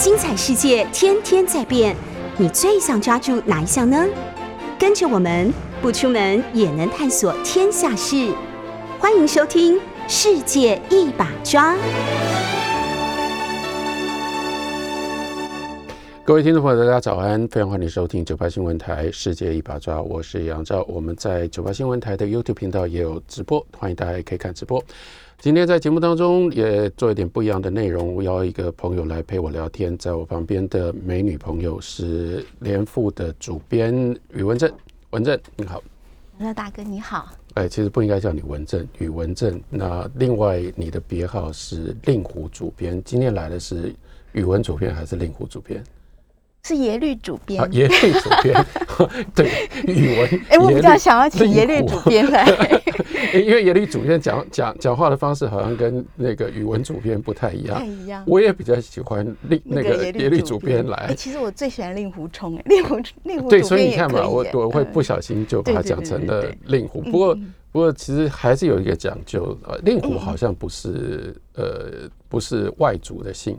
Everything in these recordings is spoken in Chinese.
精彩世界天天在变，你最想抓住哪一项呢？跟着我们不出门也能探索天下事，欢迎收听《世界一把抓》。各位听众朋友，大家早安！非常欢迎收听九八新闻台《世界一把抓》，我是杨照。我们在九八新闻台的 YouTube 频道也有直播，欢迎大家可以看直播。今天在节目当中也做一点不一样的内容，我邀一个朋友来陪我聊天。在我旁边的美女朋友是联富的主编宇文正，文正你好。那大哥你好。哎，其实不应该叫你文正，宇文正。那另外你的别号是令狐主编。今天来的是宇文主编还是令狐主编？是耶律主编，耶律主编，对，语文。哎，我比较想要请耶律主编来，因为耶律主编讲讲讲话的方式好像跟那个语文主编不太一样。不太一样。我也比较喜欢令那个耶律主编来。哎，其实我最喜欢令狐冲，哎，令狐令狐。对，所以你看嘛，我我会不小心就把它讲成了令狐。不过不过，其实还是有一个讲究，呃，令狐好像不是呃不是外族的姓。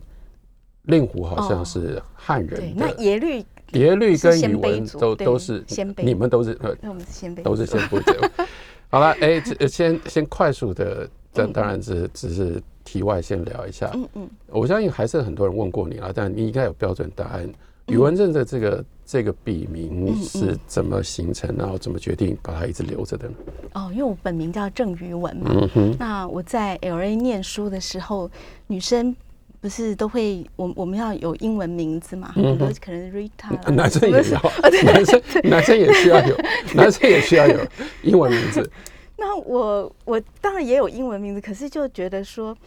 令狐好像是汉人的，那耶律耶律跟宇文都都是鲜卑，你们都是呃，那我们是鲜卑，都是鲜卑族。好了，哎，先先快速的，这当然是只是题外，先聊一下。嗯嗯，我相信还是很多人问过你了，但你应该有标准答案。宇文正的这个这个笔名是怎么形成，然后怎么决定把它一直留着的呢？哦，因为我本名叫郑宇文嘛。嗯哼。那我在 LA 念书的时候，女生。不是都会，我我们要有英文名字嘛？很多可能 Rita，男生也要，男生男生也需要有，男生也需要有英文名字。那我我当然也有英文名字，可是就觉得说，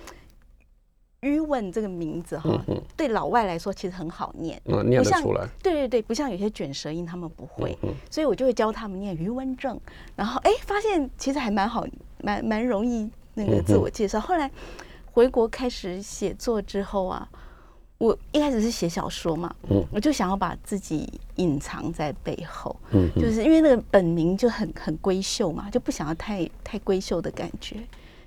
余文这个名字哈，对老外来说其实很好念，嗯，念得出来。对对对，不像有些卷舌音他们不会，所以我就会教他们念余文正，然后哎，发现其实还蛮好，蛮蛮容易那个自我介绍。后来。回国开始写作之后啊，我一开始是写小说嘛，嗯，我就想要把自己隐藏在背后，嗯，就是因为那个本名就很很闺秀嘛，就不想要太太闺秀的感觉，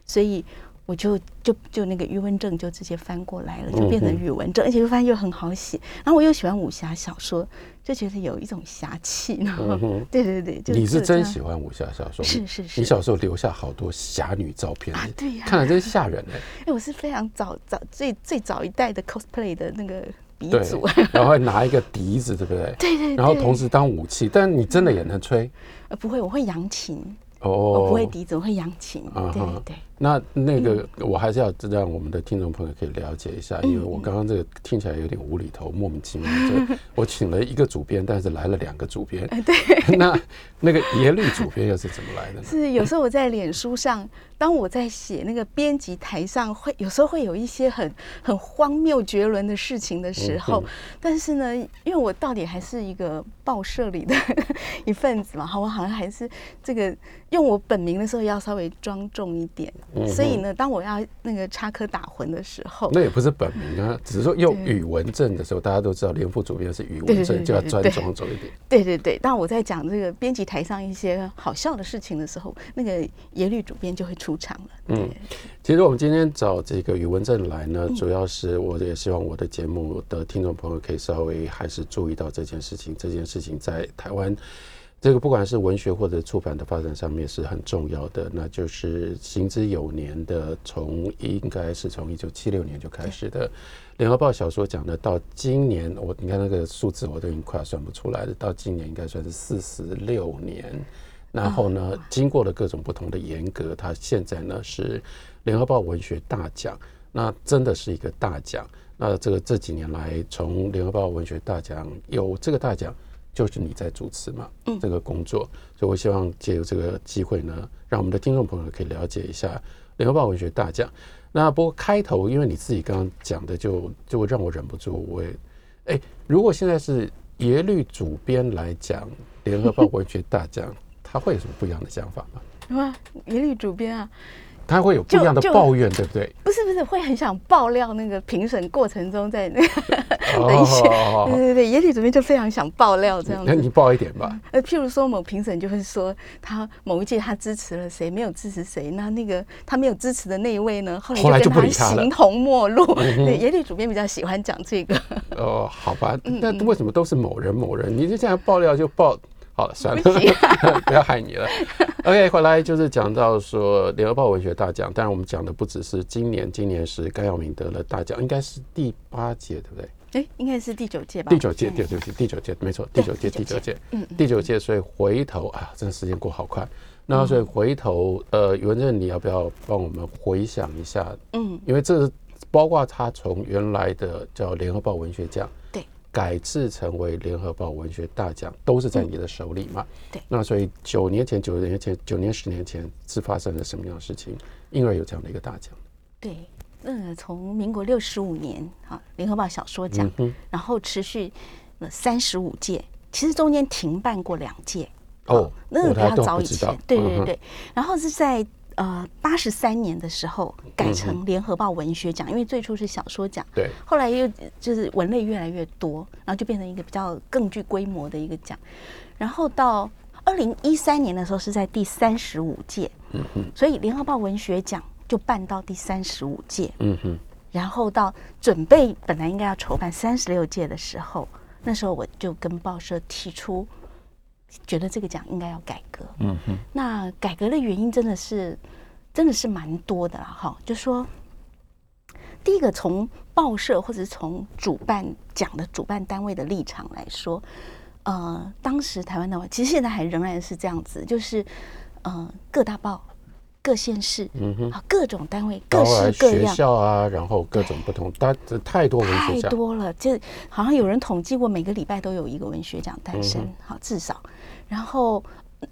所以。我就就就那个余文正就直接翻过来了，就变成宇文正，而且又发现又很好写。然后我又喜欢武侠小说，就觉得有一种侠气。然后，对对对，你是真喜欢武侠小说？是是是。你小时候留下好多侠女照片啊？对呀，看了真吓人哎！哎，我是非常早早最最早一代的 cosplay 的那个鼻祖，然后拿一个笛子，对不对？对对。然后同时当武器，但你真的也能吹？呃，不会，我会扬琴。哦，我不会笛子，我会扬琴。对对。那那个我还是要让我们的听众朋友可以了解一下，因为我刚刚这个听起来有点无厘头，莫名其妙。我请了一个主编，但是来了两个主编。对。那那个耶律主编又是怎么来的呢？是有时候我在脸书上，当我在写那个编辑台上，会有时候会有一些很很荒谬绝伦的事情的时候，但是呢，因为我到底还是一个报社里的一份子嘛，好，我好像还是这个用我本名的时候要稍微庄重一点。所以呢，当我要那个插科打诨的时候，那也不是本名啊，只是说用宇文证的时候，大家都知道连副主编是宇文证，就要专庄重 一点。对对对，当我在讲这个编辑台上一些好笑的事情的时候，那个耶律主编就会出场了。嗯，其实我们今天找这个宇文正来呢，主要是我也希望我的节目的听众朋友可以稍微还是注意到这件事情，这件事情在台湾。这个不管是文学或者出版的发展上面是很重要的，那就是行之有年的，从应该是从一九七六年就开始的《联合报》小说奖的，到今年我你看那个数字我都已经快要算不出来了，到今年应该算是四十六年。然后呢，经过了各种不同的严格，他现在呢是《联合报》文学大奖，那真的是一个大奖。那这个这几年来，从《联合报》文学大奖有这个大奖。就是你在主持嘛，这个工作，所以我希望借由这个机会呢，让我们的听众朋友可以了解一下联合报文学大奖。那不过开头，因为你自己刚刚讲的就，就让我忍不住，我也，哎，如果现在是耶律主编来讲联合报文学大奖，他会有什么不一样的想法吗？什么耶律主编啊？他会有不一样的抱怨，对不对？不是不是，会很想爆料那个评审过程中在那个 的一些，对对对，耶律主编就非常想爆料这样子。那你爆一点吧。呃，譬如说某评审就会说他某一届他支持了谁，没有支持谁，那那个他没有支持的那一位呢，后来就跟他形同陌路。对，耶律主编比较喜欢讲这个。哦，好吧，那为什么都是某人某人？你就这样爆料就爆好了，算了，不要害你了。OK，回来就是讲到说联合报文学大奖，当然我们讲的不只是今年，今年是甘耀明得了大奖，应该是第八届，对不对？哎，应该是第九届吧？第九届，第九届，第九届，没错，第九届，第九届，嗯，第九届。所以回头啊，这个时间过好快。那所以回头，呃，宇文正，你要不要帮我们回想一下？嗯，因为这是包括他从原来的叫联合报文学奖，对，改制成为联合报文学大奖，都是在你的手里嘛？对。那所以九年前、九年前、九年、十年前是发生了什么样的事情，因而有这样的一个大奖？对。那，从民国六十五年啊，联合报小说奖，嗯、然后持续了三十五届，其实中间停办过两届哦，那个比较早以前，对对对，嗯、然后是在呃八十三年的时候改成联合报文学奖，嗯、因为最初是小说奖，对，后来又就是文类越来越多，然后就变成一个比较更具规模的一个奖，然后到二零一三年的时候是在第三十五届，嗯哼，所以联合报文学奖。就办到第三十五届，嗯哼，然后到准备本来应该要筹办三十六届的时候，那时候我就跟报社提出，觉得这个奖应该要改革，嗯哼，那改革的原因真的是真的是蛮多的啦，哈，就说第一个从报社或者是从主办奖的主办单位的立场来说，呃，当时台湾的话其实现在还仍然是这样子，就是呃各大报。各县市，嗯哼，各种单位，各式各样，学校啊，然后各种不同，但这太多文学奖，太多了，就好像有人统计过，每个礼拜都有一个文学奖诞生，好，至少，然后，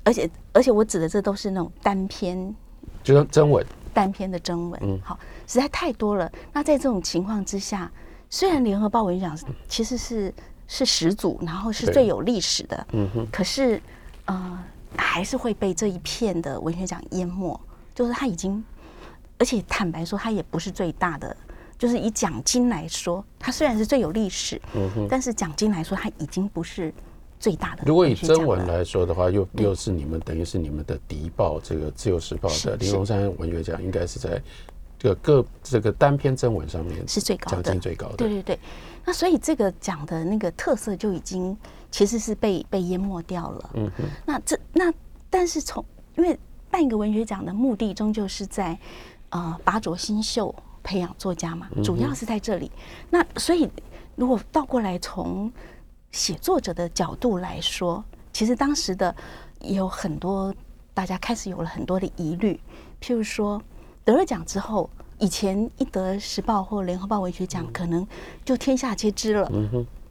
而且，而且我指的这都是那种单篇，就是征文，单篇的征文，嗯，好，实在太多了。那在这种情况之下，虽然联合报文学奖其实是是始祖，然后是最有历史的，嗯哼，可是，呃，还是会被这一片的文学奖淹没。就是他已经，而且坦白说，他也不是最大的。就是以奖金来说，他虽然是最有历史，嗯哼，但是奖金来说，他已经不是最大的。如果以征文来说的话，又又是你们等于是你们的敌报，这个《自由时报》的林荣山文学奖，应该是在这个各这个单篇征文上面是最高的，奖金最高的。对对对，那所以这个奖的那个特色就已经其实是被被淹没掉了。嗯哼，那这那但是从因为。办一个文学奖的目的，终究是在，呃，拔擢新秀，培养作家嘛，主要是在这里。那所以，如果倒过来从写作者的角度来说，其实当时的也有很多大家开始有了很多的疑虑，譬如说得了奖之后，以前一得时报或联合报文学奖，可能就天下皆知了。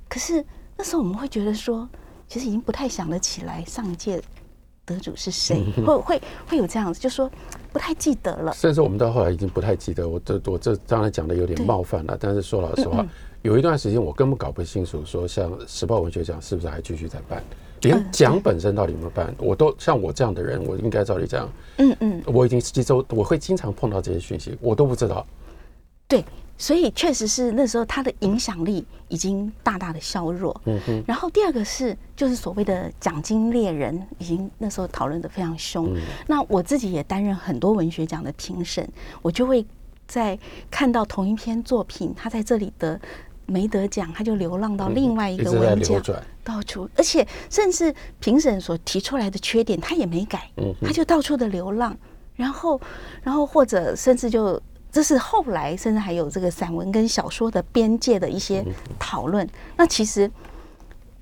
可是那时候我们会觉得说，其实已经不太想得起来上一届。得主是谁？会会会有这样子，就说不太记得了。甚至我们到后来已经不太记得。我这我这当然讲的有点冒犯了，但是说老实话，有一段时间我根本搞不清楚，说像时报文学奖是不是还继续在办，连奖本身到底有没有办，我都像我这样的人，我应该照理讲，嗯嗯，我已经几周我会经常碰到这些讯息，我都不知道。对。所以确实是那时候他的影响力已经大大的削弱。嗯哼。然后第二个是，就是所谓的奖金猎人，已经那时候讨论的非常凶。那我自己也担任很多文学奖的评审，我就会在看到同一篇作品，他在这里得没得奖，他就流浪到另外一个文奖，到处，而且甚至评审所提出来的缺点，他也没改，他就到处的流浪，然后，然后或者甚至就。这是后来，甚至还有这个散文跟小说的边界的一些讨论。那其实，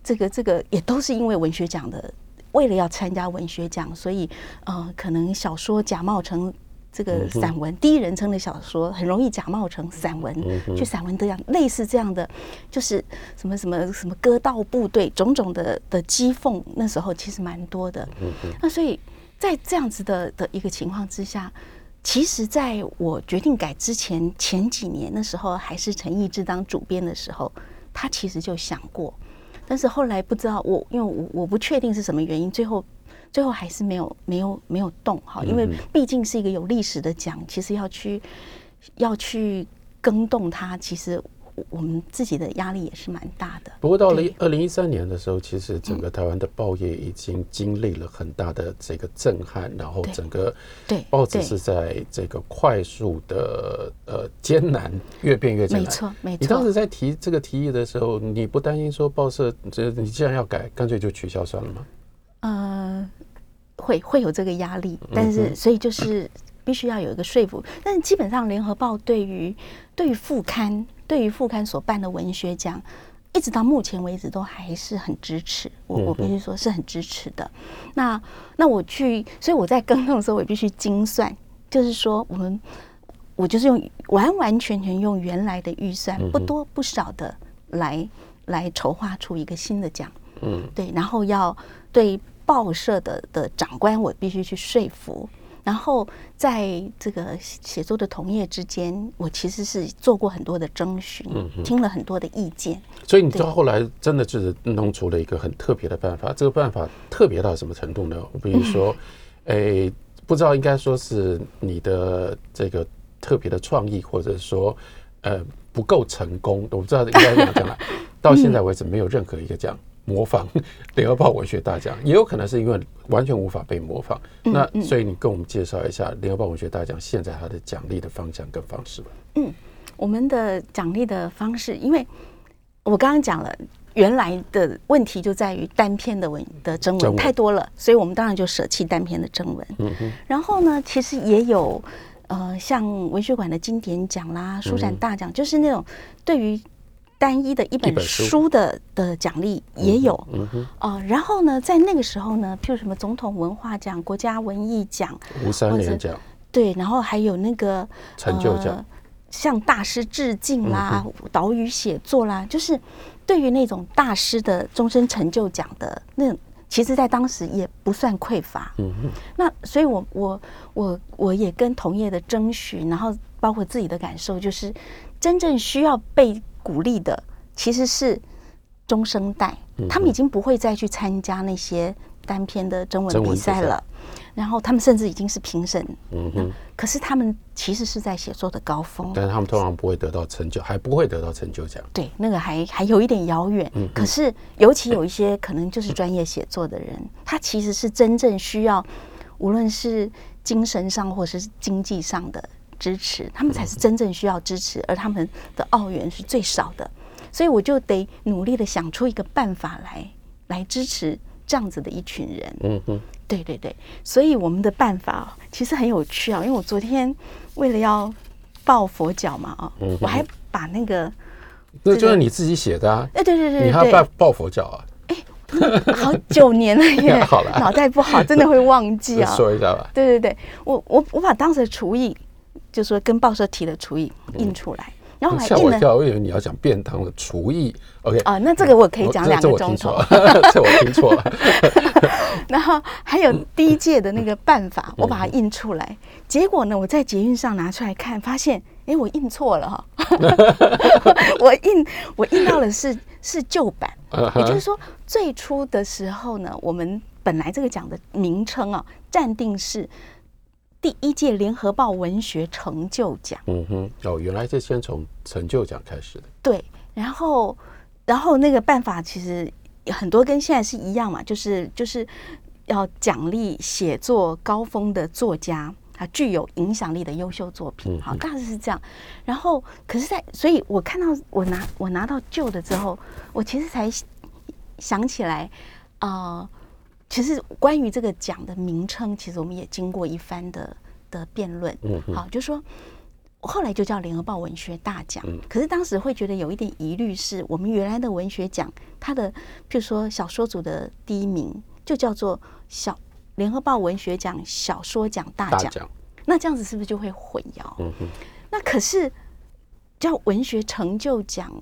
这个这个也都是因为文学奖的，为了要参加文学奖，所以呃，可能小说假冒成这个散文，第一人称的小说很容易假冒成散文，去散文得奖，类似这样的，就是什么什么什么割稻部队，种种的的讥讽，那时候其实蛮多的。那所以在这样子的的一个情况之下。其实，在我决定改之前前几年，那时候还是陈义之当主编的时候，他其实就想过，但是后来不知道我，因为我我不确定是什么原因，最后最后还是没有没有没有动哈，因为毕竟是一个有历史的奖，其实要去要去更动它，其实我们自己的压力也是蛮大的。不过到了二零一三年的时候，其实整个台湾的报业已经经历了很大的这个震撼，然后整个对报纸是在这个快速的呃艰难越变越艰难。没错，没错。你当时在提这个提议的时候，你不担心说报社这你既然要改，干脆就取消算了吗？呃，会会有这个压力，但是所以就是。必须要有一个说服，但是基本上联合报对于对于副刊对于副刊所办的文学奖，一直到目前为止都还是很支持。我我必须说是很支持的。那那我去，所以我在更动的时候，我也必须精算，就是说我们我就是用完完全全用原来的预算，不多不少的来来筹划出一个新的奖。嗯，对，然后要对报社的的长官，我必须去说服。然后在这个写作的同业之间，我其实是做过很多的征询，听了很多的意见。所以你到后来真的就是弄出了一个很特别的办法。这个办法特别到什么程度呢？比如说，诶，不知道应该说是你的这个特别的创意，或者说呃不够成功。我不知道应该怎么讲了。到现在为止，没有任何一个奖。模仿 联合报文学大奖，也有可能是因为完全无法被模仿。那所以你跟我们介绍一下联合报文学大奖现在它的奖励的方向跟方式吧。嗯，我们的奖励的方式，因为我刚刚讲了，原来的问题就在于单篇的文的征文太多了，所以我们当然就舍弃单篇的征文。嗯哼。然后呢，其实也有呃，像文学馆的经典奖啦、书展大奖，就是那种对于。单一的一本书。的的奖励也有，哦，然后呢，在那个时候呢，譬如什么总统文化奖、国家文艺奖、吴三连奖，对，然后还有那个成就奖，向大师致敬啦、岛屿写作啦，就是对于那种大师的终身成就奖的那，其实在当时也不算匮乏。嗯哼，那所以我我我我也跟同业的征询，然后包括自己的感受，就是真正需要被。鼓励的其实是中生代，他们已经不会再去参加那些单篇的征文比赛了，然后他们甚至已经是评审。嗯哼，可是他们其实是在写作的高峰，但是他们通常不会得到成就，还不会得到成就奖。对，那个还还有一点遥远。嗯，可是尤其有一些可能就是专业写作的人，他其实是真正需要，无论是精神上或是经济上的。支持他们才是真正需要支持，而他们的澳元是最少的，所以我就得努力的想出一个办法来，来支持这样子的一群人。嗯嗯，对对对，所以我们的办法其实很有趣啊，因为我昨天为了要抱佛脚嘛啊，我还把那个，那就是你自己写的啊？哎，对对对，你还要抱抱佛脚啊？哎，好九年了耶，好了，脑袋不好，真的会忘记啊。说一下吧。对对对，我我我把当时的厨艺。就说跟报社提的厨艺印出来，然后还印了。吓我一跳，我以为你要讲便当的厨艺。OK 啊，那这个我可以讲两个钟头。这我听错了。然后还有第一届的那个办法，我把它印出来。结果呢，我在捷运上拿出来看，发现哎，我印错了哈。我印我印到了是是旧版，也就是说最初的时候呢，我们本来这个奖的名称啊，暂定是。第一届联合报文学成就奖，嗯哼，哦，原来是先从成就奖开始的。对，然后，然后那个办法其实很多跟现在是一样嘛，就是就是要奖励写作高峰的作家，啊具有影响力的优秀作品，好，大致是这样。然后，可是，在所以我看到我拿我拿到旧的之后，我其实才想起来啊。呃其实关于这个奖的名称，其实我们也经过一番的的辩论。嗯，好，就说后来就叫联合报文学大奖。可是当时会觉得有一点疑虑，是我们原来的文学奖，它的譬如说小说组的第一名就叫做小联合报文学奖小说奖大奖。那这样子是不是就会混淆？嗯哼。那可是叫文学成就奖，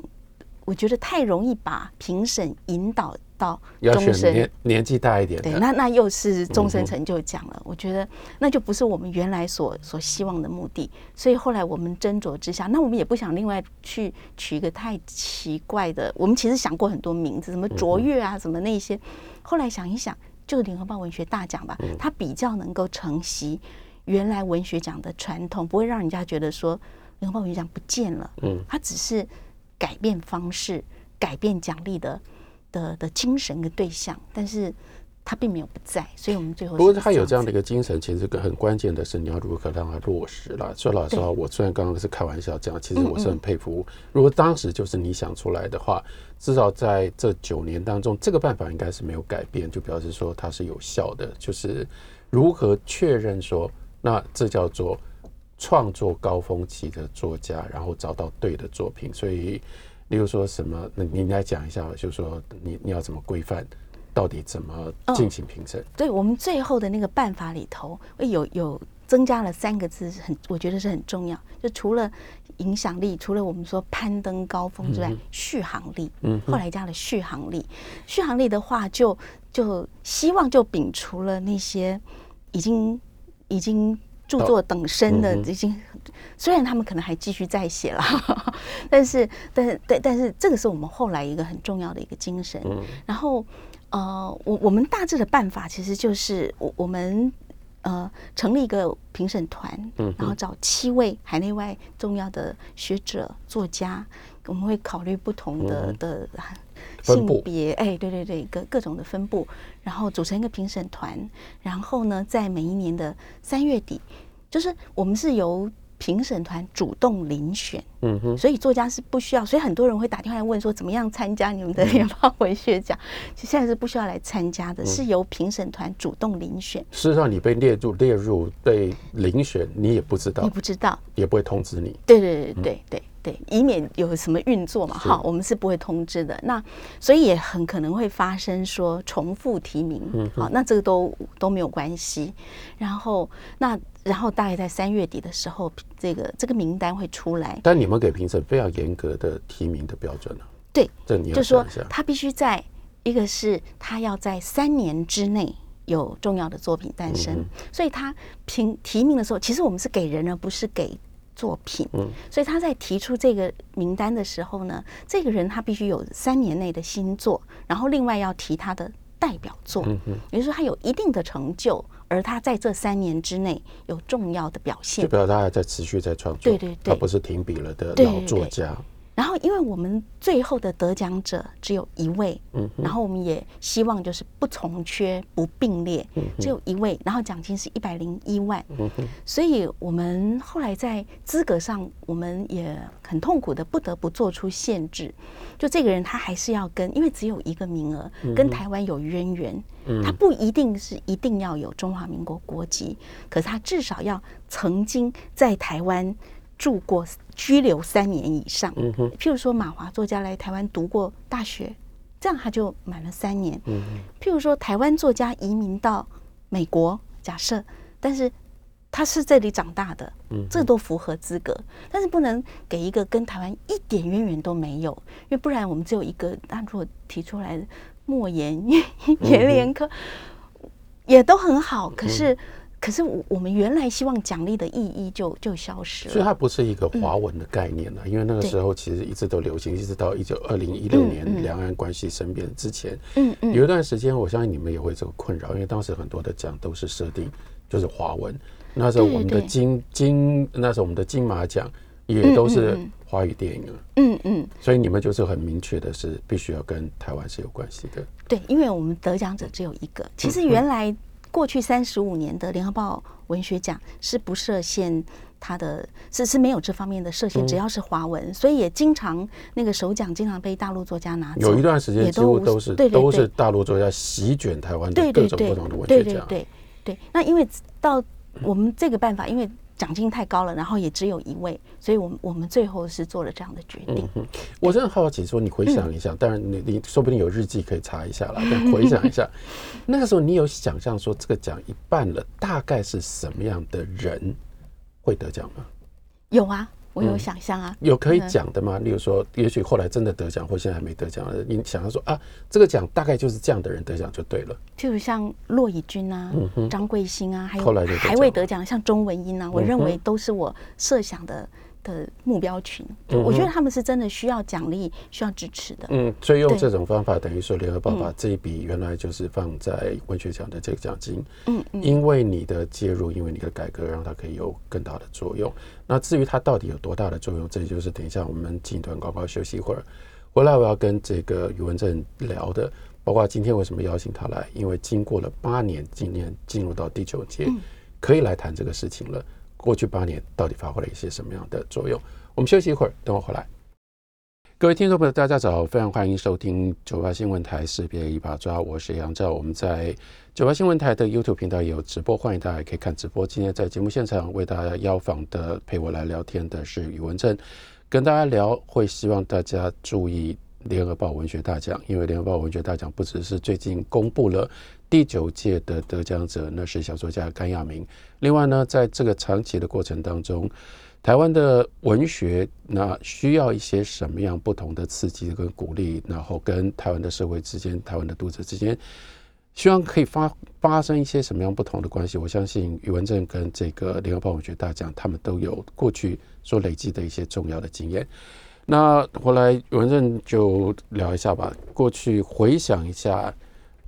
我觉得太容易把评审引导。到终身年年纪大一点，对，那那又是终身成就奖了。我觉得那就不是我们原来所所希望的目的。所以后来我们斟酌之下，那我们也不想另外去取一个太奇怪的。我们其实想过很多名字，什么卓越啊，什么那些。后来想一想，就联合报文学大奖吧，它比较能够承袭原来文学奖的传统，不会让人家觉得说联合报文学奖不见了。嗯，它只是改变方式、改变奖励的的的精神跟对象，但是。他并没有不在，所以我们最后不过他有这样的一个精神，其实个很关键的是你要如何让他落实了。说老实话，我虽然刚刚是开玩笑讲，其实我是很佩服。如果当时就是你想出来的话，至少在这九年当中，这个办法应该是没有改变，就表示说它是有效的。就是如何确认说，那这叫做创作高峰期的作家，然后找到对的作品。所以，例如说什么，那你来讲一下，就是说你你要怎么规范？到底怎么进行评审？哦，对，我们最后的那个办法里头，有有增加了三个字，很我觉得是很重要。就除了影响力，除了我们说攀登高峰之外，续航力。嗯，后来加了续航力。续航力的话就，就就希望就摒除了那些已经已经著作等身的，已经虽然他们可能还继续在写了，但是但是对，但是这个是我们后来一个很重要的一个精神。然后。呃，我我们大致的办法其实就是我我们呃成立一个评审团，嗯，然后找七位海内外重要的学者作家，我们会考虑不同的的性别，哎，对对对，各各种的分布，然后组成一个评审团，然后呢，在每一年的三月底，就是我们是由。评审团主动遴选，嗯哼，所以作家是不需要，所以很多人会打电话来问说，怎么样参加你们的联邦文学奖？其实现在是不需要来参加的，是由评审团主动遴选。事实上，你被列入列入被遴选，你也不知道，你不知道，也不会通知你。对对对对对。对，以免有什么运作嘛，哈，我们是不会通知的。那所以也很可能会发生说重复提名，嗯，好，那这个都都没有关系。然后那然后大概在三月底的时候，这个这个名单会出来。但你们给评审非常严格的提名的标准呢？对，这你要就说他必须在一个是他要在三年之内有重要的作品诞生，所以他评提名的时候，其实我们是给人而不是给。作品，嗯，所以他在提出这个名单的时候呢，这个人他必须有三年内的新作，然后另外要提他的代表作，嗯哼，也就是说他有一定的成就，而他在这三年之内有重要的表现，就表示他还在持续在创作，对对对，他不是停笔了的老作家。对。对对然后，因为我们最后的得奖者只有一位，嗯，然后我们也希望就是不从缺、不并列，只有一位，然后奖金是一百零一万，嗯，所以我们后来在资格上，我们也很痛苦的不得不做出限制，就这个人他还是要跟，因为只有一个名额，跟台湾有渊源，嗯。他不一定是一定要有中华民国国籍，可是他至少要曾经在台湾。住过、居留三年以上，嗯哼，譬如说马华作家来台湾读过大学，这样他就满了三年。嗯，譬如说台湾作家移民到美国，假设，但是他是这里长大的，嗯，这都符合资格，但是不能给一个跟台湾一点渊源都没有，因为不然我们只有一个。他如果提出来的莫言、阎连科也都很好，可是。可是我我们原来希望奖励的意义就就消失了，所以它不是一个华文的概念了，因为那个时候其实一直都流行，一直到一九二零一六年两岸关系生变之前，嗯嗯，有一段时间我相信你们也会这个困扰，因为当时很多的奖都是设定就是华文，那时候我们的金金那时候我们的金马奖也都是华语电影啊，嗯嗯，所以你们就是很明确的是必须要跟台湾是有关系的，对，因为我们得奖者只有一个，其实原来。过去三十五年的联合报文学奖是不设限，它的是是没有这方面的设限，只要是华文，所以也经常那个首奖经常被大陆作家拿走。有一段时间几乎都是都是大陆作家席卷台湾的各种不同的文学奖。对对对对，那因为到我们这个办法，因为。奖金太高了，然后也只有一位，所以我们我们最后是做了这样的决定。嗯、我真的好奇，说你回想一下，嗯、当然你你说不定有日记可以查一下了，但回想一下，那个时候你有想象说这个奖一半了，大概是什么样的人会得奖吗？有啊。我有想象啊，有可以讲的吗？例如说，也许后来真的得奖，或现在还没得奖的，你想要说啊，这个奖大概就是这样的人得奖就对了。譬如像骆以军啊，张贵兴啊，还有还未得奖，像钟文英啊，我认为都是我设想的的目标群，我觉得他们是真的需要奖励、需要支持的。嗯，所以用这种方法，等于说联合报把这一笔原来就是放在文学奖的这个奖金，嗯嗯，因为你的介入，因为你的改革，让它可以有更大的作用。那至于它到底有多大的作用，这就是等一下我们进一段广告休息一会儿，回来我要跟这个宇文正聊的，包括今天为什么邀请他来，因为经过了八年，今年进入到第九届，可以来谈这个事情了。过去八年到底发挥了一些什么样的作用？我们休息一会儿，等我回来。各位听众朋友，大家早，非常欢迎收听九八新闻台识别一把抓，我是杨照。我们在九八新闻台的 YouTube 频道也有直播，欢迎大家可以看直播。今天在节目现场为大家邀访的、陪我来聊天的是宇文正，跟大家聊，会希望大家注意联合报文学大奖，因为联合报文学大奖不只是最近公布了。第九届的得奖者，那是小说家甘亚明。另外呢，在这个长期的过程当中，台湾的文学那需要一些什么样不同的刺激跟鼓励，然后跟台湾的社会之间、台湾的读者之间，希望可以发发生一些什么样不同的关系。我相信宇文正跟这个联合报文学大奖，他们都有过去所累积的一些重要的经验。那后来宇文正就聊一下吧，过去回想一下。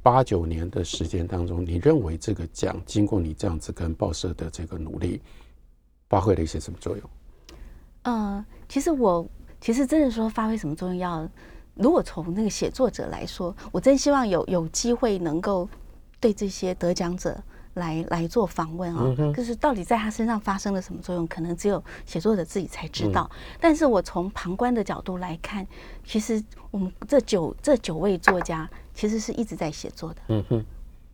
八九年的时间当中，你认为这个奖经过你这样子跟报社的这个努力，发挥了一些什么作用？嗯，其实我其实真的说发挥什么作用，要如果从那个写作者来说，我真希望有有机会能够对这些得奖者。来来做访问啊，就是到底在他身上发生了什么作用，可能只有写作者自己才知道。但是我从旁观的角度来看，其实我们这九这九位作家其实是一直在写作的，嗯哼，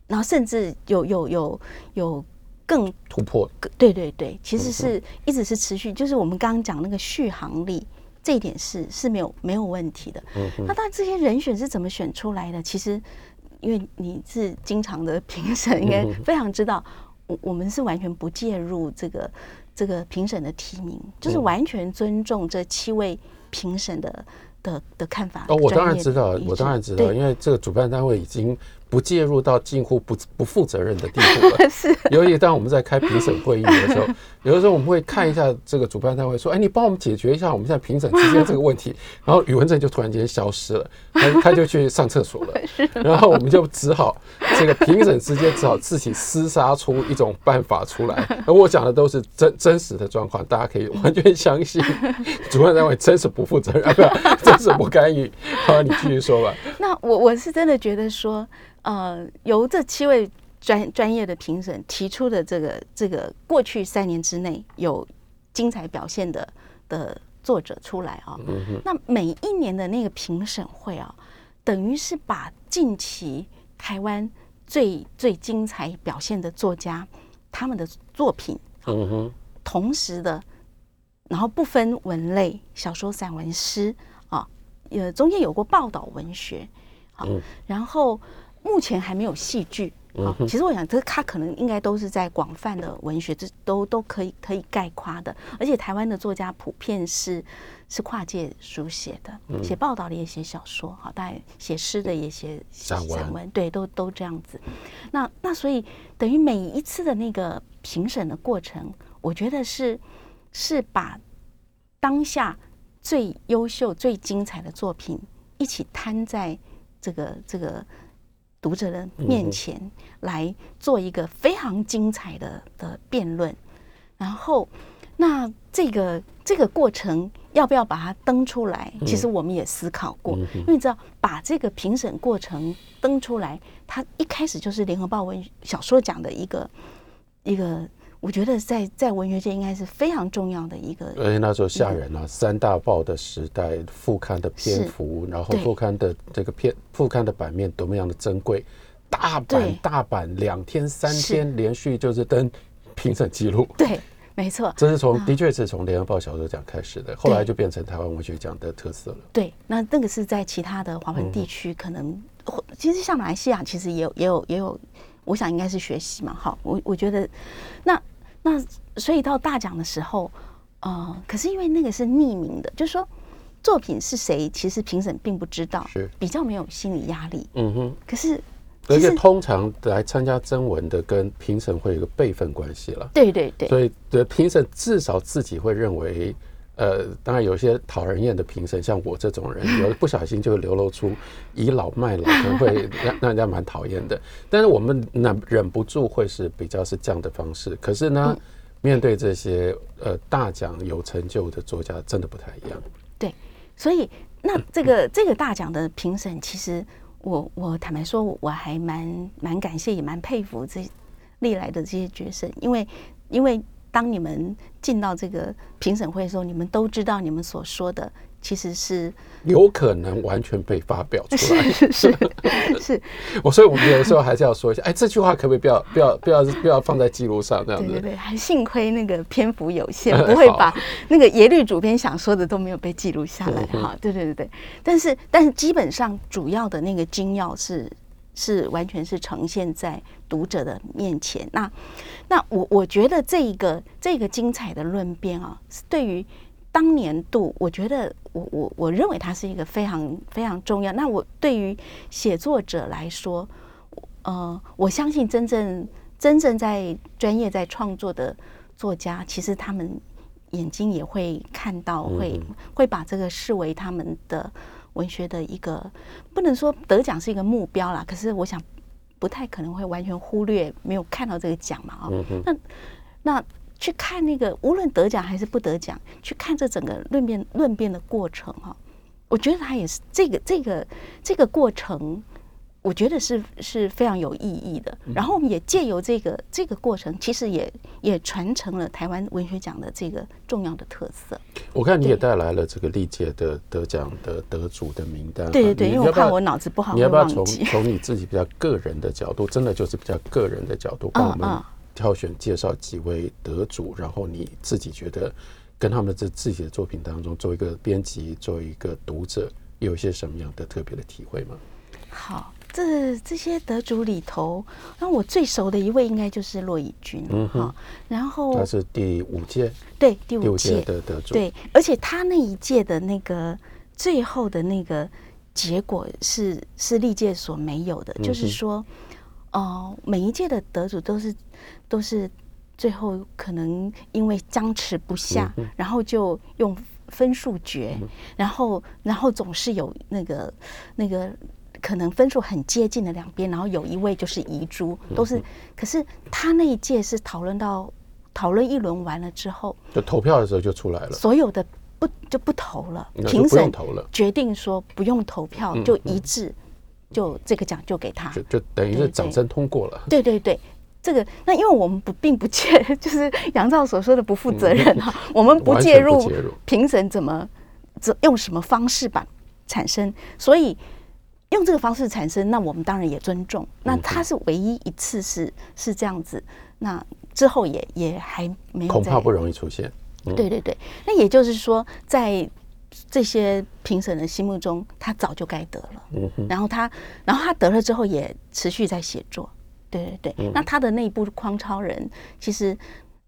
然后甚至有有有有更突破，对对对，其实是一直是持续，就是我们刚刚讲那个续航力这一点是是没有没有问题的。嗯，那当然这些人选是怎么选出来的？其实。因为你是经常的评审，应该非常知道，我我们是完全不介入这个这个评审的提名，就是完全尊重这七位评审的的的看法。哦，我当然知道，我当然知道，因为这个主办单位已经。不介入到近乎不不负责任的地步了。是，尤其当我们在开评审会议的时候，有的时候我们会看一下这个主办单位，说：“哎，你帮我们解决一下我们现在评审之间这个问题。”然后宇文正就突然间消失了，他他就去上厕所了。然后我们就只好这个评审之间只好自己厮杀出一种办法出来。而我讲的都是真真实的状况，大家可以完全相信主办单位真是不负责任，真是不干预。好，你继续说吧。那我我是真的觉得说。呃，由这七位专专业的评审提出的这个这个过去三年之内有精彩表现的的作者出来啊，那每一年的那个评审会啊，等于是把近期台湾最最精彩表现的作家他们的作品，嗯哼，同时的，然后不分文类，小说、散文、诗啊，呃，中间有过报道文学，好，然后。目前还没有戏剧啊，其实我想，这他可能应该都是在广泛的文学，这都都可以可以概括的。而且台湾的作家普遍是是跨界书写的，写报道的也写小说，好，当然写诗的也写散文，对，都都这样子。那那所以等于每一次的那个评审的过程，我觉得是是把当下最优秀、最精彩的作品一起摊在这个这个。读者的面前来做一个非常精彩的的辩论，然后那这个这个过程要不要把它登出来？其实我们也思考过，因为你知道把这个评审过程登出来，它一开始就是联合报文小说奖的一个一个。我觉得在在文学界应该是非常重要的一个，而且那时候吓人啊！三大报的时代，副刊的篇幅，然后副刊的这个篇副刊的版面多么样的珍贵，大版大版两天三天连续就是登 评审记录，对，没错，这是从的确是从联合报小说奖开始的，后来就变成台湾文学奖的特色了。对，那那个是在其他的华文地区可能，其实像马来西亚其实也有也有也有。我想应该是学习嘛，好，我我觉得，那那所以到大奖的时候，呃，可是因为那个是匿名的，就是说作品是谁，其实评审并不知道，是比较没有心理压力。嗯哼。可是，而且通常来参加征文的跟评审会有一个辈分关系了。对对对。所以的评审至少自己会认为，呃，当然有些讨人厌的评审，像我这种人，有不小心就流露出倚老卖老，可能会 让让人家蛮讨厌的。但是我们忍忍不住会是比较是这样的方式。可是呢，嗯、面对这些呃大奖有成就的作家，真的不太一样。对，所以那这个这个大奖的评审，其实我我坦白说，我还蛮蛮感谢，也蛮佩服这历来的这些决审，因为因为。当你们进到这个评审会的时候，你们都知道你们所说的其实是有可能完全被发表出来。是 是是，我所以我们有的时候还是要说一下，哎，这句话可不可以不要不要不要不要放在记录上？这样子。对对对，还幸亏那个篇幅有限，不会把那个耶律主编想说的都没有被记录下来。哈，对对对对，但是但是基本上主要的那个精要是。是完全是呈现在读者的面前。那那我我觉得这一个这个精彩的论辩啊，是对于当年度，我觉得我我我认为它是一个非常非常重要。那我对于写作者来说，呃，我相信真正真正在专业在创作的作家，其实他们眼睛也会看到，会会把这个视为他们的。文学的一个不能说得奖是一个目标啦，可是我想不太可能会完全忽略没有看到这个奖嘛啊、哦嗯。那那去看那个无论得奖还是不得奖，去看这整个论辩论辩的过程哈、哦，我觉得它也是这个这个这个过程。我觉得是是非常有意义的，然后我们也借由这个这个过程，其实也也传承了台湾文学奖的这个重要的特色。我看你也带来了这个历届的得奖的得主的名单。对对对，因为我怕我脑子不好，你要不要从从你自己比较个人的角度，真的就是比较个人的角度，帮我们挑选介绍几位得主，然后你自己觉得跟他们这自己的作品当中，作为一个编辑，作为一个读者，有一些什么样的特别的体会吗？好。这这些得主里头，那我最熟的一位应该就是骆以军，嗯哼，然后他是第五届，对，第五届。的得主，对，而且他那一届的那个最后的那个结果是是历届所没有的，嗯、就是说，哦、呃，每一届的得主都是都是最后可能因为僵持不下，嗯、然后就用分数决，嗯、然后然后总是有那个那个。可能分数很接近的两边，然后有一位就是遗珠，都是。可是他那一届是讨论到讨论一轮完了之后，就投票的时候就出来了，所有的不就不投了，评审决定说不用投票，就一致，就这个奖就给他，就就等于是掌声通过了。对对对，这个那因为我们不并不介，就是杨照所说的不负责任哈，我们不介入评审怎么怎用什么方式吧产生，所以。用这个方式产生，那我们当然也尊重。那他是唯一一次是是这样子，那之后也也还没有。恐怕不容易出现。嗯、对对对，那也就是说，在这些评审的心目中，他早就该得了。嗯哼。然后他，然后他得了之后，也持续在写作。对对对。嗯、那他的那一部《匡超人》，其实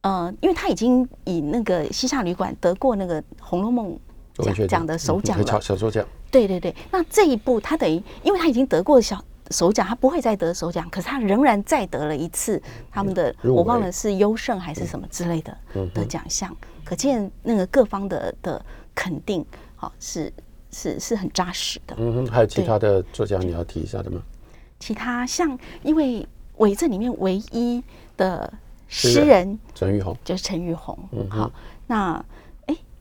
呃，因为他已经以那个《西夏旅馆》得过那个《红楼梦》奖奖的首奖了，小小说奖。对对对，那这一步他等于，因为他已经得过小首奖，他不会再得首奖，可是他仍然再得了一次他们的，我忘了是优胜还是什么之类的的奖项，可见那个各方的的肯定，好是是是很扎实的。嗯哼，还有其他的作家你要提一下的吗？其他像，因为伪这里面唯一的诗人陈玉红，就是陈玉红。嗯，好，那。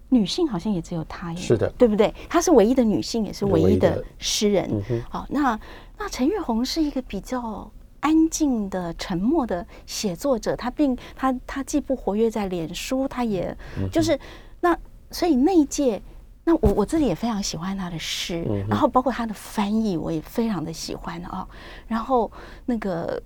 女性好像也只有她，是的，对不对？她是唯一的女性，也是唯一的诗人。好，那那陈玉红是一个比较安静的、沉默的写作者。她并她她既不活跃在脸书，她也就是那所以那一届，那我我自己也非常喜欢她的诗，然后包括她的翻译，我也非常的喜欢啊。然后那个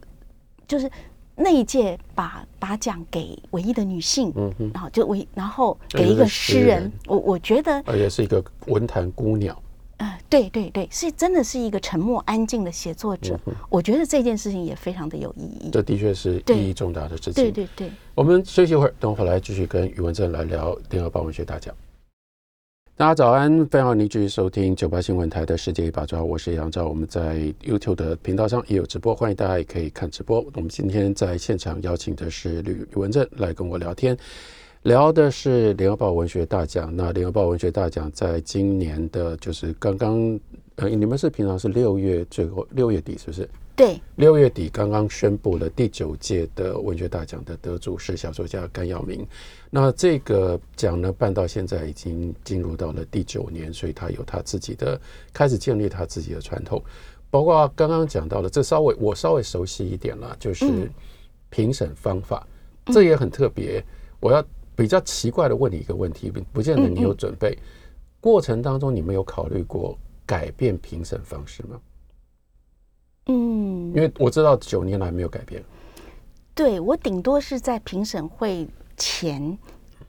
就是。那一届把把奖给唯一的女性，嗯哼，然后就唯然后给一个诗人，我我觉得，而且是一个文坛孤鸟，呃，对对对，是真的是一个沉默安静的写作者，我觉得这件事情也非常的有意义，这的确是意义重大的事情，对对对。我们休息一会儿，等会儿来继续跟余文正来聊联合报文学大奖。大家早安，非常欢迎继续收听九八新闻台的世界一把抓，我是杨照。我们在 YouTube 的频道上也有直播，欢迎大家也可以看直播。我们今天在现场邀请的是吕吕文正来跟我聊天。聊的是联合报文学大奖。那联合报文学大奖在今年的，就是刚刚，呃，你们是平常是六月最后六月底是不是？对，六月底刚刚宣布了第九届的文学大奖的得主是小说家甘耀明。那这个奖呢办到现在已经进入到了第九年，所以他有他自己的开始建立他自己的传统。包括刚刚讲到了，这稍微我稍微熟悉一点了，就是评审方法，这也很特别。我要比较奇怪的问你一个问题，不见得你有准备。过程当中你没有考虑过改变评审方式吗？嗯，因为我知道九年来没有改变。对，我顶多是在评审会前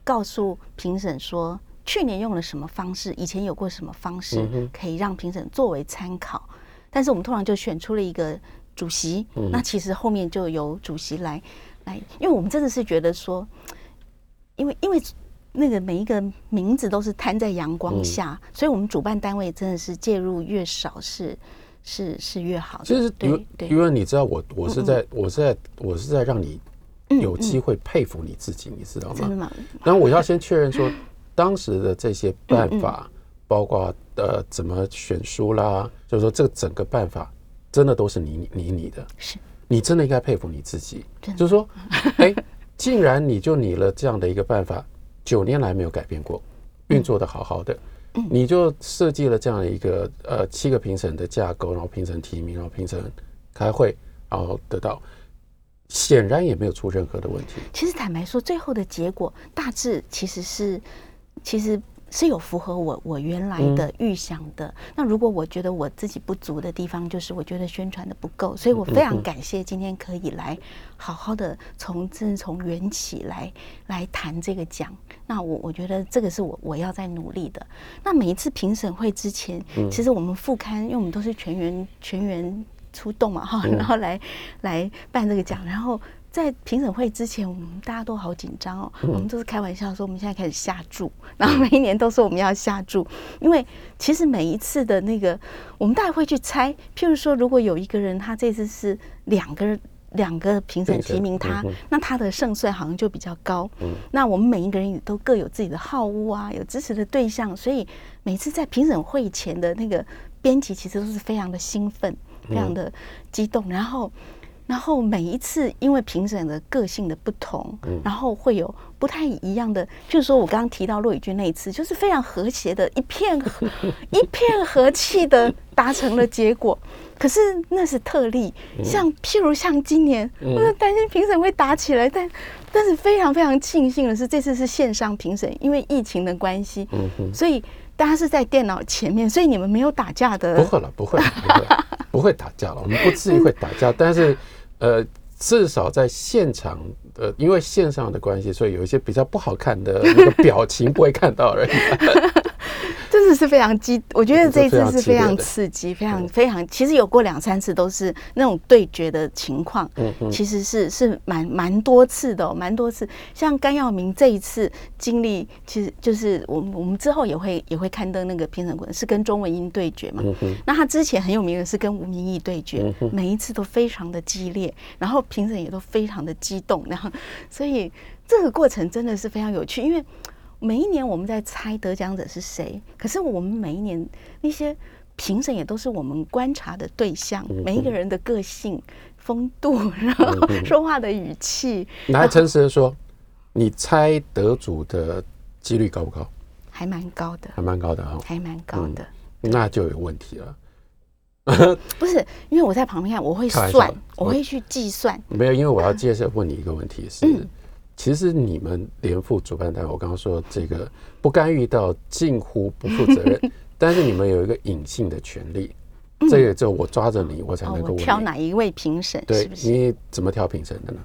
告诉评审说，去年用了什么方式，以前有过什么方式，可以让评审作为参考。但是我们通常就选出了一个主席，那其实后面就由主席来来，因为我们真的是觉得说，因为因为那个每一个名字都是摊在阳光下，所以我们主办单位真的是介入越少是。是是越好的，就是因为因为你知道我我是在我是在我是在让你有机会佩服你自己，你知道吗？真的吗？然后我要先确认说，当时的这些办法，包括呃怎么选书啦，就是说这个整个办法真的都是你你你的，是你真的应该佩服你自己。就是说，哎，既然你就拟了这样的一个办法，九年来没有改变过，运作的好好的。你就设计了这样一个呃七个评审的架构，然后评审提名，然后评审开会，然后得到，显然也没有出任何的问题。其实坦白说，最后的结果大致其实是其实。是有符合我我原来的预想的。那如果我觉得我自己不足的地方，就是我觉得宣传的不够，所以我非常感谢今天可以来好好的从真是从缘起来来谈这个奖。那我我觉得这个是我我要在努力的。那每一次评审会之前，其实我们副刊，因为我们都是全员全员出动嘛哈，然后来来办这个奖，然后。在评审会之前，我们大家都好紧张哦。我们都是开玩笑说，我们现在开始下注，然后每一年都说我们要下注，因为其实每一次的那个，我们大家会去猜。譬如说，如果有一个人他这次是两个两个评审提名他，那他的胜算好像就比较高。那我们每一个人也都各有自己的好恶啊，有支持的对象，所以每次在评审会前的那个编辑，其实都是非常的兴奋，非常的激动，然后。然后每一次，因为评审的个性的不同，然后会有不太一样的。就是说我刚刚提到骆以军那一次，就是非常和谐的一片 一片和气的达成了结果。可是那是特例，像譬如像今年，我就担心评审会打起来，但但是非常非常庆幸的是，这次是线上评审，因为疫情的关系，所以大家是在电脑前面，所以你们没有打架的。不会了，不会，不会，不会打架了。我们不至于会打架，但是。呃，至少在现场，呃，因为线上的关系，所以有一些比较不好看的那个表情不会看到而已。真的是非常激，我觉得这一次是非常刺激，非常非常。其实有过两三次都是那种对决的情况，其实是是蛮蛮多次的，蛮多次。像甘耀明这一次经历，其实就是我们我们之后也会也会刊登那个评审过程，是跟钟文英对决嘛。那他之前很有名的是跟吴明义对决，每一次都非常的激烈，然后评审也都非常的激动，然后所以这个过程真的是非常有趣，因为。每一年我们在猜得奖者是谁，可是我们每一年那些评审也都是我们观察的对象，每一个人的个性、风度，然后说话的语气。你还诚实的说，你猜得主的几率高不高？还蛮高的，还蛮高的哈，还蛮高的。那就有问题了。不是，因为我在旁边看，我会算，我会去计算。没有，因为我要接着问你一个问题是。其实你们联副主办单位，我刚刚说这个不干预到近乎不负责任，但是你们有一个隐性的权利，这个就我抓着你，我才能够挑哪一位评审，对，你怎么挑评审的呢？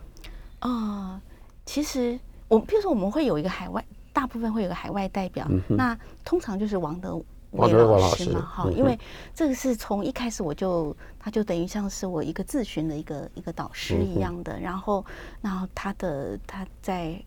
哦，其实我比如说我们会有一个海外，大部分会有个海外代表，那通常就是王德。王老师嘛，哈，因为这个是从一开始我就，他就等于像是我一个自询的一个一个导师一样的，然后，然后他的他在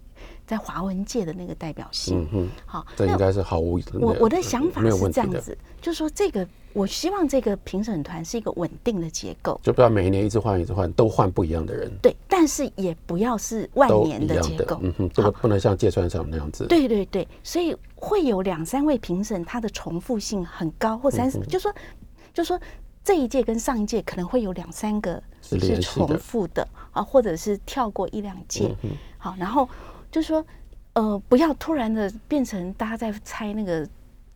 在华文界的那个代表性。嗯哼，好，这应该是毫无疑问。我我的想法是这样子，嗯、就是说这个。我希望这个评审团是一个稳定的结构，就不要每一年一直换一直换，都换不一样的人。对，但是也不要是万年的结构。嗯哼，这个不能像芥川赏那样子。对对对，所以会有两三位评审，他的重复性很高，或三就说就说这一届跟上一届可能会有两三个是重复的啊，或者是跳过一两届。嗯、好，然后就说呃，不要突然的变成大家在猜那个。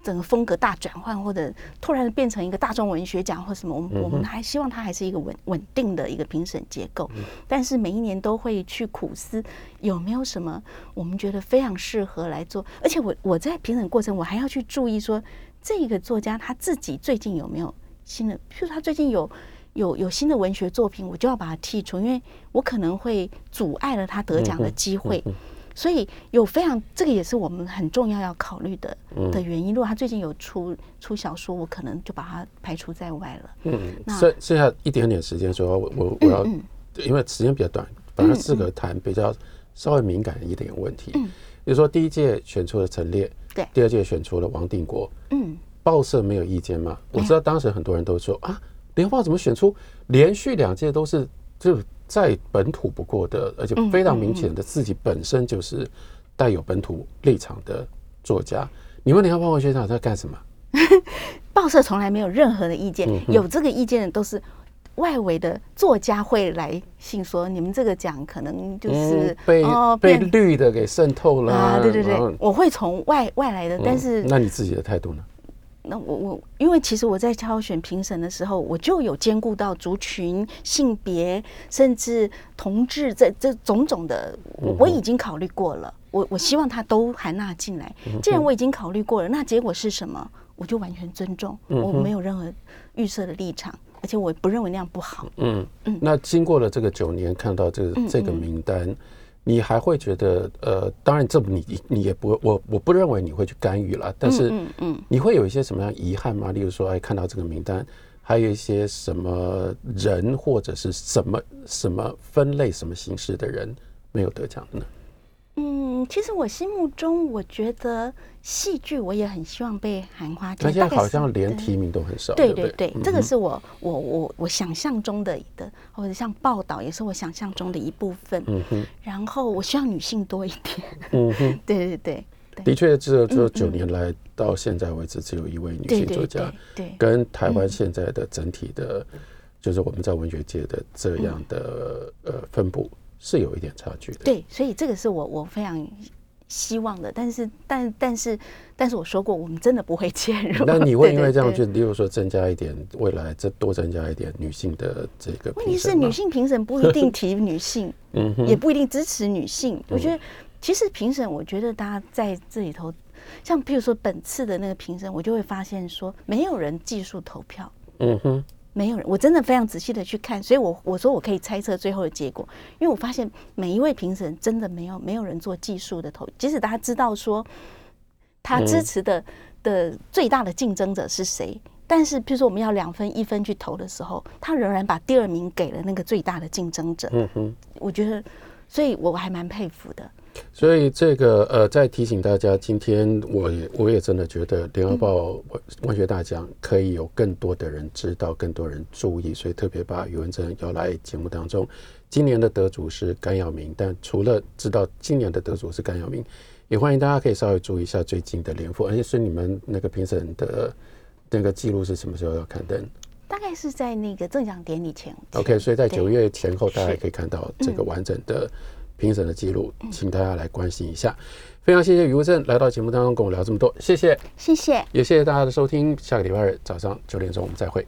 整个风格大转换，或者突然变成一个大众文学奖或什么，我们我们还希望它还是一个稳稳定的一个评审结构。但是每一年都会去苦思有没有什么我们觉得非常适合来做。而且我我在评审过程，我还要去注意说，这个作家他自己最近有没有新的，譬如他最近有有有新的文学作品，我就要把它剔除，因为我可能会阻碍了他得奖的机会。所以有非常这个也是我们很重要要考虑的的原因。如果他最近有出出小说，我可能就把他排除在外了。嗯，剩剩下一点点时间，所以我我我要，因为时间比较短，反而适合谈比较稍微敏感一点问题。嗯，比如说第一届选出了陈烈，对，第二届选出了王定国。嗯，报社没有意见吗？我知道当时很多人都说啊，联合报怎么选出连续两届都是就。再本土不过的，而且非常明显的自己本身就是带有本土立场的作家。你问联合报文学长在干什么？报社从来没有任何的意见，有这个意见的都是外围的作家会来信说，你们这个奖可能就是被被绿的给渗透了啊！对对对，我会从外外来的，但是那你自己的态度呢？那我我因为其实我在挑选评审的时候，我就有兼顾到族群、性别，甚至同志这这种种的，我我已经考虑过了。我我希望他都含纳进来。既然我已经考虑过了，那结果是什么？我就完全尊重，我没有任何预设的立场，而且我不认为那样不好。嗯嗯。那经过了这个九年，看到这个这个名单。你还会觉得，呃，当然这你你也不我我不认为你会去干预了，但是嗯，你会有一些什么样遗憾吗？例如说，哎，看到这个名单，还有一些什么人或者是什么什么分类、什么形式的人没有得奖呢？嗯，其实我心目中，我觉得戏剧我也很希望被含花。那现在好像连提名都很少。对对对，这个是我我我我想象中的的，或者像报道也是我想象中的一部分。嗯哼。然后我希望女性多一点。嗯哼。对对对。的确，这这九年来到现在为止，只有一位女性作家。对。跟台湾现在的整体的，就是我们在文学界的这样的呃分布。是有一点差距的，对，所以这个是我我非常希望的，但是但但是但是我说过，我们真的不会介入。那你会因为这样，就例如说增加一点，未来再多增加一点女性的这个？问题是女性评审不一定提女性，嗯，也不一定支持女性。我觉得其实评审，我觉得大家在这里头，像譬如说本次的那个评审，我就会发现说，没有人技术投票，嗯哼。没有人，我真的非常仔细的去看，所以我我说我可以猜测最后的结果，因为我发现每一位评审真的没有没有人做技术的投，即使大家知道说他支持的的最大的竞争者是谁，但是譬如说我们要两分一分去投的时候，他仍然把第二名给了那个最大的竞争者。嗯哼，我觉得，所以我还蛮佩服的。所以这个呃，再提醒大家，今天我也我也真的觉得联合报文学大奖可以有更多的人知道，更多人注意，所以特别把余文正邀来节目当中。今年的得主是甘耀明，但除了知道今年的得主是甘耀明，也欢迎大家可以稍微注意一下最近的联副，而且是你们那个评审的那个记录是什么时候要刊登？大概是在那个赠奖典礼前。OK，所以在九月前后，大家也可以看到这个完整的。评审的记录，请大家来关心一下。非常谢谢余文正来到节目当中跟我聊这么多，谢谢，谢谢，也谢谢大家的收听。下个礼拜二早上九点钟我们再会。